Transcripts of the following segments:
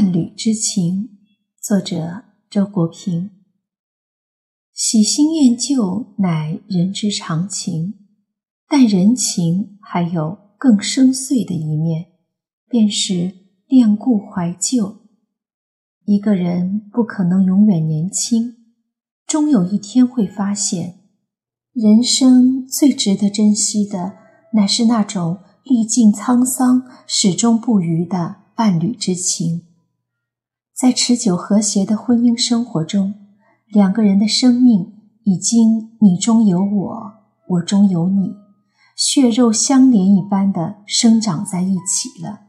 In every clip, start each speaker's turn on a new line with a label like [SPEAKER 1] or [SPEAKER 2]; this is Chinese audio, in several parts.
[SPEAKER 1] 伴侣之情，作者周国平。喜新厌旧乃人之常情，但人情还有更深邃的一面，便是恋故怀旧。一个人不可能永远年轻，终有一天会发现，人生最值得珍惜的，乃是那种历尽沧桑、始终不渝的。伴侣之情，在持久和谐的婚姻生活中，两个人的生命已经你中有我，我中有你，血肉相连一般的生长在一起了。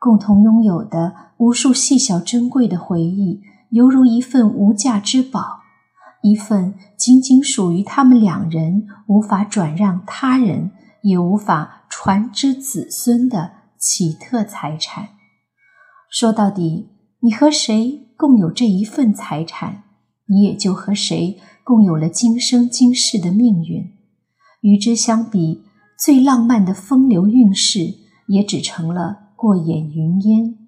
[SPEAKER 1] 共同拥有的无数细小珍贵的回忆，犹如一份无价之宝，一份仅仅属于他们两人、无法转让他人、也无法传之子孙的奇特财产。说到底，你和谁共有这一份财产，你也就和谁共有了今生今世的命运。与之相比，最浪漫的风流韵事也只成了过眼云烟。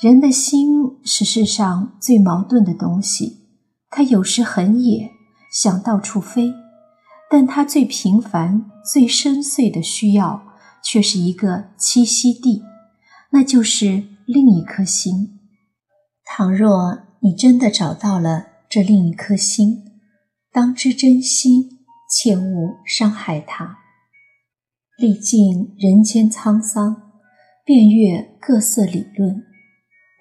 [SPEAKER 1] 人的心是世上最矛盾的东西，它有时很野，想到处飞，但它最平凡、最深邃的需要，却是一个栖息地。那就是另一颗心。倘若你真的找到了这另一颗心，当知珍惜，切勿伤害它。历尽人间沧桑，遍阅各色理论，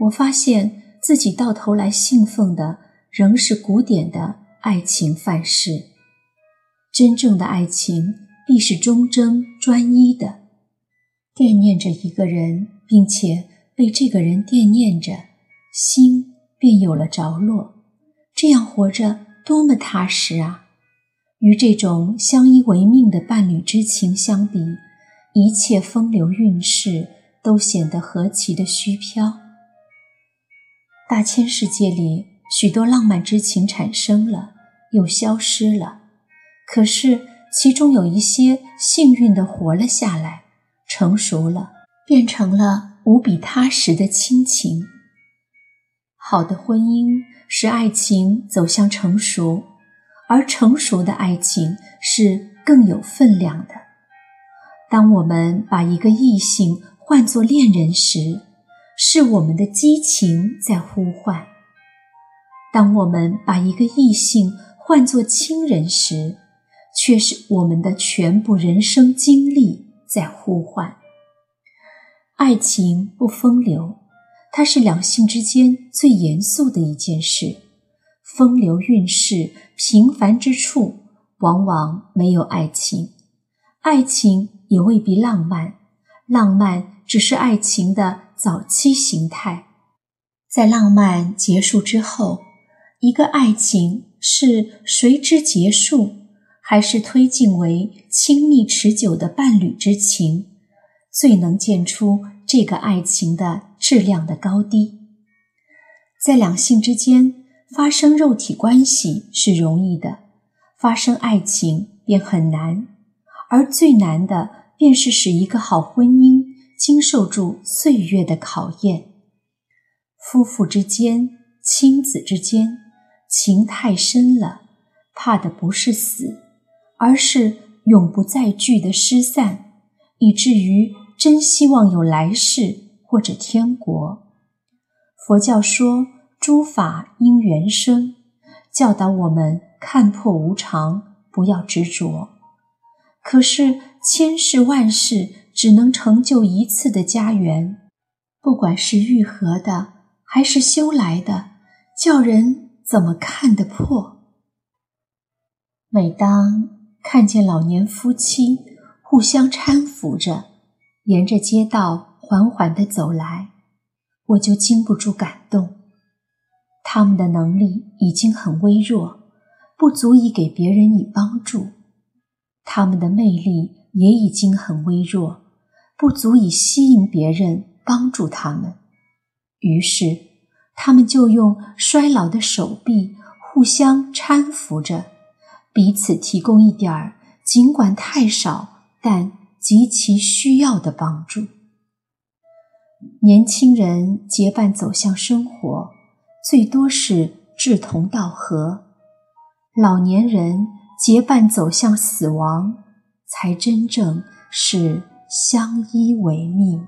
[SPEAKER 1] 我发现自己到头来信奉的仍是古典的爱情范式。真正的爱情必是忠贞专一的，惦念着一个人。并且被这个人惦念着，心便有了着落。这样活着多么踏实啊！与这种相依为命的伴侣之情相比，一切风流韵事都显得何其的虚飘。大千世界里，许多浪漫之情产生了，又消失了。可是其中有一些幸运地活了下来，成熟了。变成了无比踏实的亲情。好的婚姻使爱情走向成熟，而成熟的爱情是更有分量的。当我们把一个异性换作恋人时，是我们的激情在呼唤；当我们把一个异性换作亲人时，却是我们的全部人生经历在呼唤。爱情不风流，它是两性之间最严肃的一件事。风流韵事平凡之处，往往没有爱情；爱情也未必浪漫，浪漫只是爱情的早期形态。在浪漫结束之后，一个爱情是随之结束，还是推进为亲密持久的伴侣之情？最能见出这个爱情的质量的高低。在两性之间发生肉体关系是容易的，发生爱情便很难，而最难的便是使一个好婚姻经受住岁月的考验。夫妇之间、亲子之间，情太深了，怕的不是死，而是永不再聚的失散，以至于。真希望有来世或者天国。佛教说诸法因缘生，教导我们看破无常，不要执着。可是千世万世只能成就一次的家园，不管是愈合的还是修来的，叫人怎么看得破？每当看见老年夫妻互相搀扶着。沿着街道缓缓地走来，我就禁不住感动。他们的能力已经很微弱，不足以给别人以帮助；他们的魅力也已经很微弱，不足以吸引别人帮助他们。于是，他们就用衰老的手臂互相搀扶着，彼此提供一点儿，尽管太少，但。极其需要的帮助。年轻人结伴走向生活，最多是志同道合；老年人结伴走向死亡，才真正是相依为命。